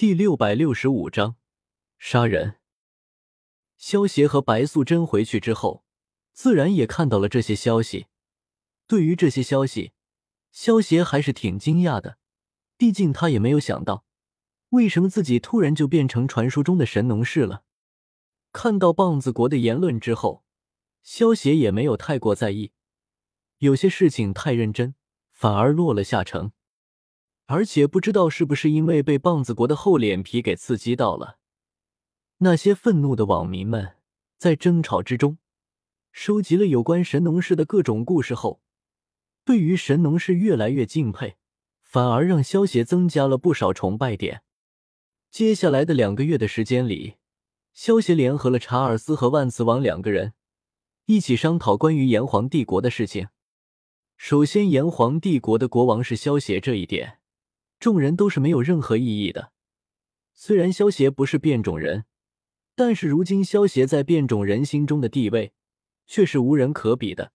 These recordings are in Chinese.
第六百六十五章杀人。萧协和白素贞回去之后，自然也看到了这些消息。对于这些消息，萧协还是挺惊讶的，毕竟他也没有想到，为什么自己突然就变成传说中的神农氏了。看到棒子国的言论之后，萧协也没有太过在意，有些事情太认真，反而落了下乘。而且不知道是不是因为被棒子国的厚脸皮给刺激到了，那些愤怒的网民们在争吵之中收集了有关神农氏的各种故事后，对于神农氏越来越敬佩，反而让萧协增加了不少崇拜点。接下来的两个月的时间里，萧协联合了查尔斯和万磁王两个人一起商讨关于炎黄帝国的事情。首先，炎黄帝国的国王是萧协这一点。众人都是没有任何异议的。虽然萧协不是变种人，但是如今萧协在变种人心中的地位却是无人可比的。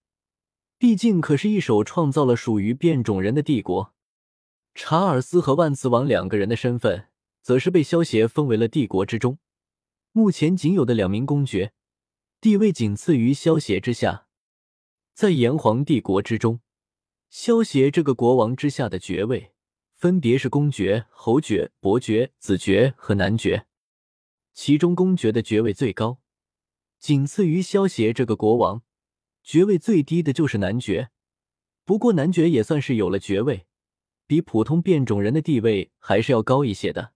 毕竟可是一手创造了属于变种人的帝国。查尔斯和万磁王两个人的身份，则是被萧协封为了帝国之中目前仅有的两名公爵，地位仅次于萧协之下。在炎黄帝国之中，萧协这个国王之下的爵位。分别是公爵、侯爵、伯爵、子爵和男爵，其中公爵的爵位最高，仅次于萧协这个国王；爵位最低的就是男爵。不过男爵也算是有了爵位，比普通变种人的地位还是要高一些的。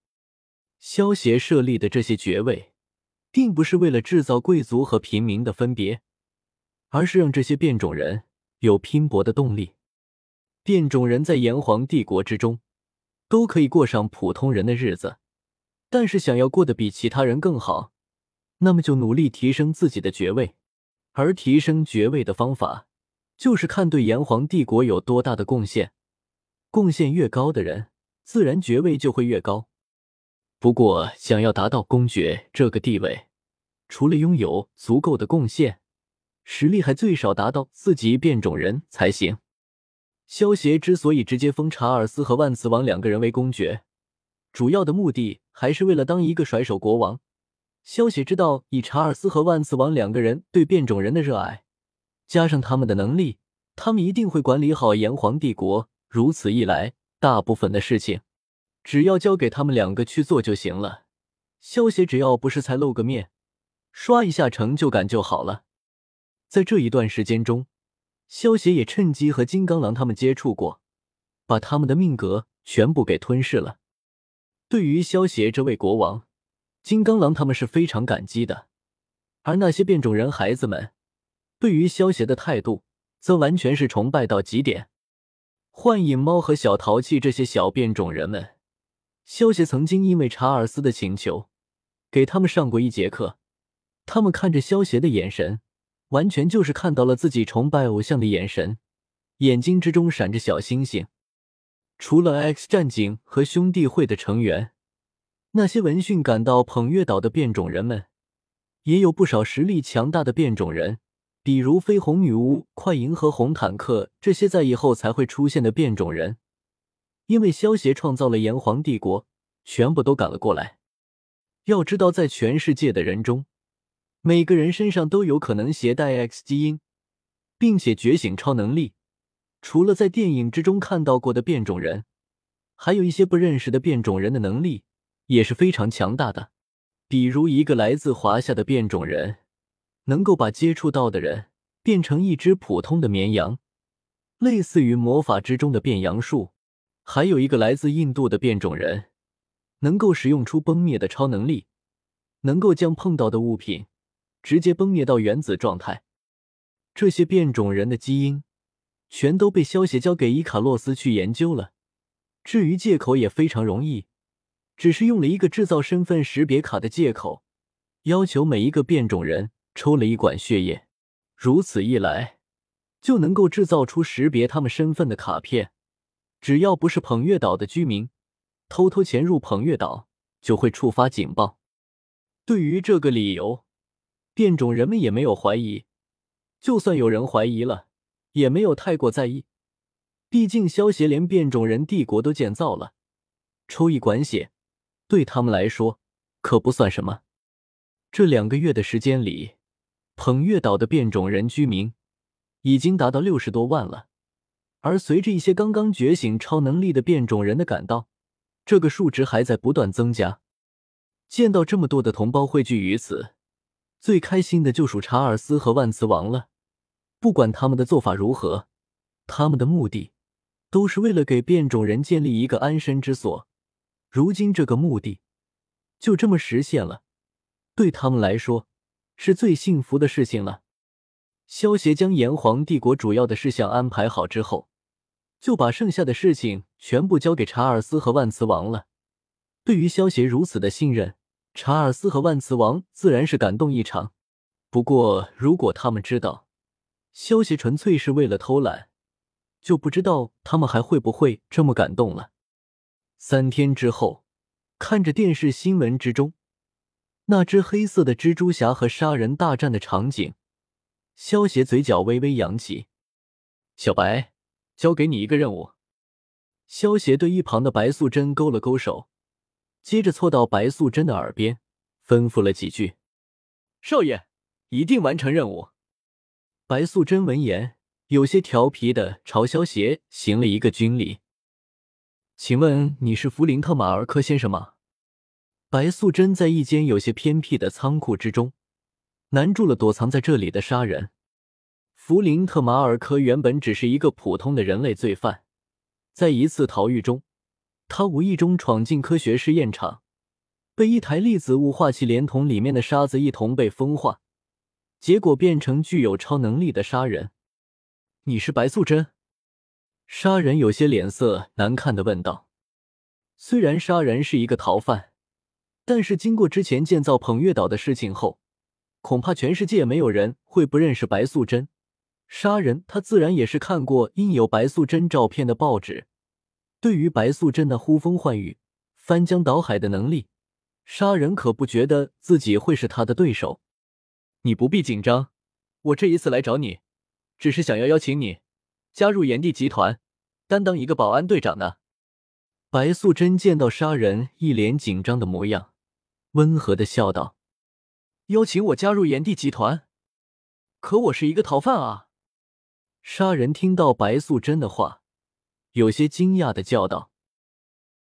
萧协设立的这些爵位，并不是为了制造贵族和平民的分别，而是让这些变种人有拼搏的动力。变种人在炎黄帝国之中。都可以过上普通人的日子，但是想要过得比其他人更好，那么就努力提升自己的爵位。而提升爵位的方法，就是看对炎黄帝国有多大的贡献，贡献越高的人，自然爵位就会越高。不过，想要达到公爵这个地位，除了拥有足够的贡献，实力还最少达到四级变种人才行。萧协之所以直接封查尔斯和万磁王两个人为公爵，主要的目的还是为了当一个甩手国王。萧协知道，以查尔斯和万磁王两个人对变种人的热爱，加上他们的能力，他们一定会管理好炎黄帝国。如此一来，大部分的事情只要交给他们两个去做就行了。萧协只要不是才露个面，刷一下成就感就好了。在这一段时间中。萧协也趁机和金刚狼他们接触过，把他们的命格全部给吞噬了。对于萧协这位国王，金刚狼他们是非常感激的。而那些变种人孩子们，对于萧协的态度，则完全是崇拜到极点。幻影猫和小淘气这些小变种人们，萧协曾经因为查尔斯的请求，给他们上过一节课。他们看着萧协的眼神。完全就是看到了自己崇拜偶像的眼神，眼睛之中闪着小星星。除了 X 战警和兄弟会的成员，那些闻讯赶到捧月岛的变种人们，也有不少实力强大的变种人，比如绯红女巫、快银和红坦克这些在以后才会出现的变种人。因为萧协创造了炎黄帝国，全部都赶了过来。要知道，在全世界的人中，每个人身上都有可能携带 X 基因，并且觉醒超能力。除了在电影之中看到过的变种人，还有一些不认识的变种人的能力也是非常强大的。比如一个来自华夏的变种人，能够把接触到的人变成一只普通的绵羊，类似于魔法之中的变羊术；还有一个来自印度的变种人，能够使用出崩灭的超能力，能够将碰到的物品。直接崩灭到原子状态。这些变种人的基因全都被消协交给伊卡洛斯去研究了。至于借口也非常容易，只是用了一个制造身份识别卡的借口，要求每一个变种人抽了一管血液。如此一来，就能够制造出识别他们身份的卡片。只要不是捧月岛的居民，偷偷潜入捧月岛，就会触发警报。对于这个理由。变种人们也没有怀疑，就算有人怀疑了，也没有太过在意。毕竟萧协连变种人帝国都建造了，抽一管血，对他们来说可不算什么。这两个月的时间里，捧月岛的变种人居民已经达到六十多万了，而随着一些刚刚觉醒超能力的变种人的赶到，这个数值还在不断增加。见到这么多的同胞汇聚于此，最开心的就属查尔斯和万磁王了。不管他们的做法如何，他们的目的都是为了给变种人建立一个安身之所。如今这个目的就这么实现了，对他们来说是最幸福的事情了。萧协将炎黄帝国主要的事项安排好之后，就把剩下的事情全部交给查尔斯和万磁王了。对于萧协如此的信任，查尔斯和万磁王自然是感动异常。不过，如果他们知道萧协纯粹是为了偷懒，就不知道他们还会不会这么感动了。三天之后，看着电视新闻之中那只黑色的蜘蛛侠和杀人大战的场景，萧协嘴角微微扬起。小白，交给你一个任务。萧协对一旁的白素贞勾了勾手，接着凑到白素贞的耳边，吩咐了几句：“少爷，一定完成任务。”白素贞闻言，有些调皮的朝萧协行了一个军礼。请问你是弗林特马尔科先生吗？白素贞在一间有些偏僻的仓库之中，难住了躲藏在这里的杀人。弗林特马尔科原本只是一个普通的人类罪犯，在一次逃狱中，他无意中闯进科学试验场，被一台粒子雾化器连同里面的沙子一同被风化，结果变成具有超能力的杀人。你是白素贞？杀人有些脸色难看的问道：“虽然杀人是一个逃犯，但是经过之前建造捧月岛的事情后，恐怕全世界没有人会不认识白素贞。杀人，他自然也是看过印有白素贞照片的报纸。对于白素贞那呼风唤雨、翻江倒海的能力，杀人可不觉得自己会是他的对手。你不必紧张，我这一次来找你，只是想要邀请你。”加入炎帝集团，担当一个保安队长呢。白素贞见到杀人一脸紧张的模样，温和的笑道：“邀请我加入炎帝集团？可我是一个逃犯啊！”杀人听到白素贞的话，有些惊讶的叫道：“